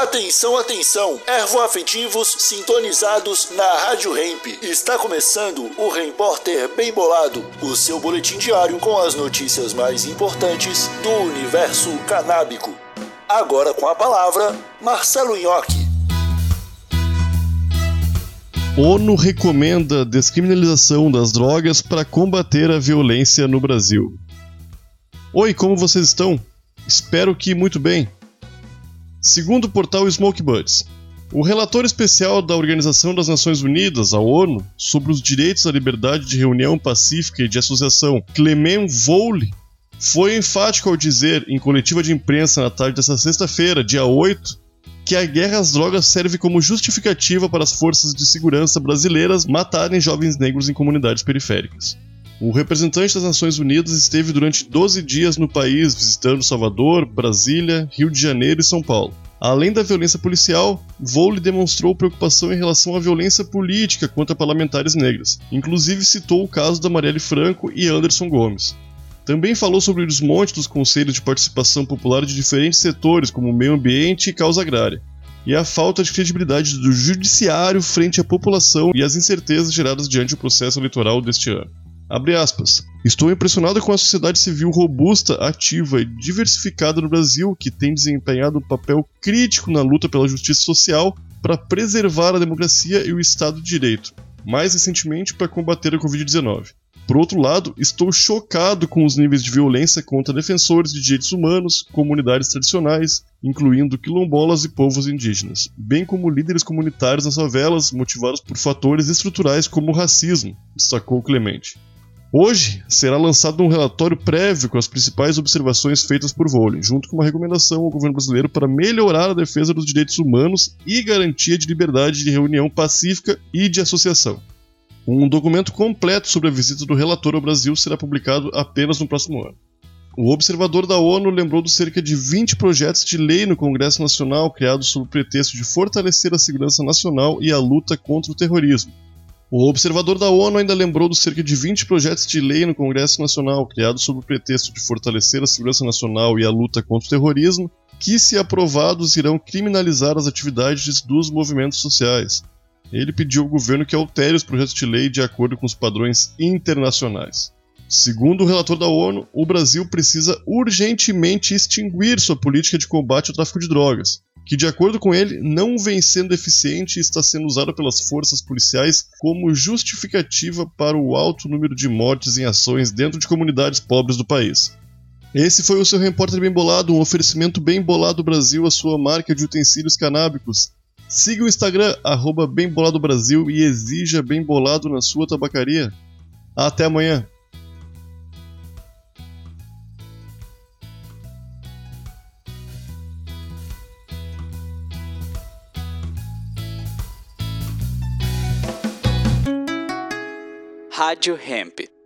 Atenção, atenção! Ervoafetivos sintonizados na Rádio Hemp. Está começando o Repórter Bem Bolado, o seu boletim diário com as notícias mais importantes do universo canábico. Agora com a palavra, Marcelo Nhoque. ONU recomenda descriminalização das drogas para combater a violência no Brasil. Oi, como vocês estão? Espero que muito bem. Segundo o portal Smoke Buds, o relator especial da Organização das Nações Unidas, a ONU, sobre os direitos à liberdade de reunião pacífica e de associação, Clement Voule, foi enfático ao dizer, em coletiva de imprensa na tarde desta sexta-feira, dia 8, que a guerra às drogas serve como justificativa para as forças de segurança brasileiras matarem jovens negros em comunidades periféricas. O representante das Nações Unidas esteve durante 12 dias no país visitando Salvador, Brasília, Rio de Janeiro e São Paulo. Além da violência policial, Vole demonstrou preocupação em relação à violência política contra parlamentares negras. Inclusive citou o caso da Marielle Franco e Anderson Gomes. Também falou sobre o desmonte dos conselhos de participação popular de diferentes setores, como meio ambiente e causa agrária, e a falta de credibilidade do judiciário frente à população e as incertezas geradas diante do processo eleitoral deste ano. Abre aspas. Estou impressionado com a sociedade civil robusta, ativa e diversificada no Brasil, que tem desempenhado um papel crítico na luta pela justiça social para preservar a democracia e o Estado de Direito, mais recentemente para combater a Covid-19. Por outro lado, estou chocado com os níveis de violência contra defensores de direitos humanos, comunidades tradicionais, incluindo quilombolas e povos indígenas, bem como líderes comunitários nas favelas motivados por fatores estruturais como o racismo, destacou Clemente. Hoje será lançado um relatório prévio com as principais observações feitas por Vôlei, junto com uma recomendação ao governo brasileiro para melhorar a defesa dos direitos humanos e garantia de liberdade de reunião pacífica e de associação. Um documento completo sobre a visita do relator ao Brasil será publicado apenas no próximo ano. O observador da ONU lembrou dos cerca de 20 projetos de lei no Congresso Nacional criados sob o pretexto de fortalecer a segurança nacional e a luta contra o terrorismo, o observador da ONU ainda lembrou dos cerca de 20 projetos de lei no Congresso Nacional, criados sob o pretexto de fortalecer a segurança nacional e a luta contra o terrorismo, que, se aprovados, irão criminalizar as atividades dos movimentos sociais. Ele pediu ao governo que altere os projetos de lei de acordo com os padrões internacionais. Segundo o relator da ONU, o Brasil precisa urgentemente extinguir sua política de combate ao tráfico de drogas que, de acordo com ele, não vem sendo eficiente e está sendo usado pelas forças policiais como justificativa para o alto número de mortes em ações dentro de comunidades pobres do país. Esse foi o seu repórter bem bolado, um oferecimento bem bolado Brasil, a sua marca de utensílios canábicos. Siga o Instagram, arroba Bem Bolado Brasil e exija Bem Bolado na sua tabacaria. Até amanhã! Rádio Hemp.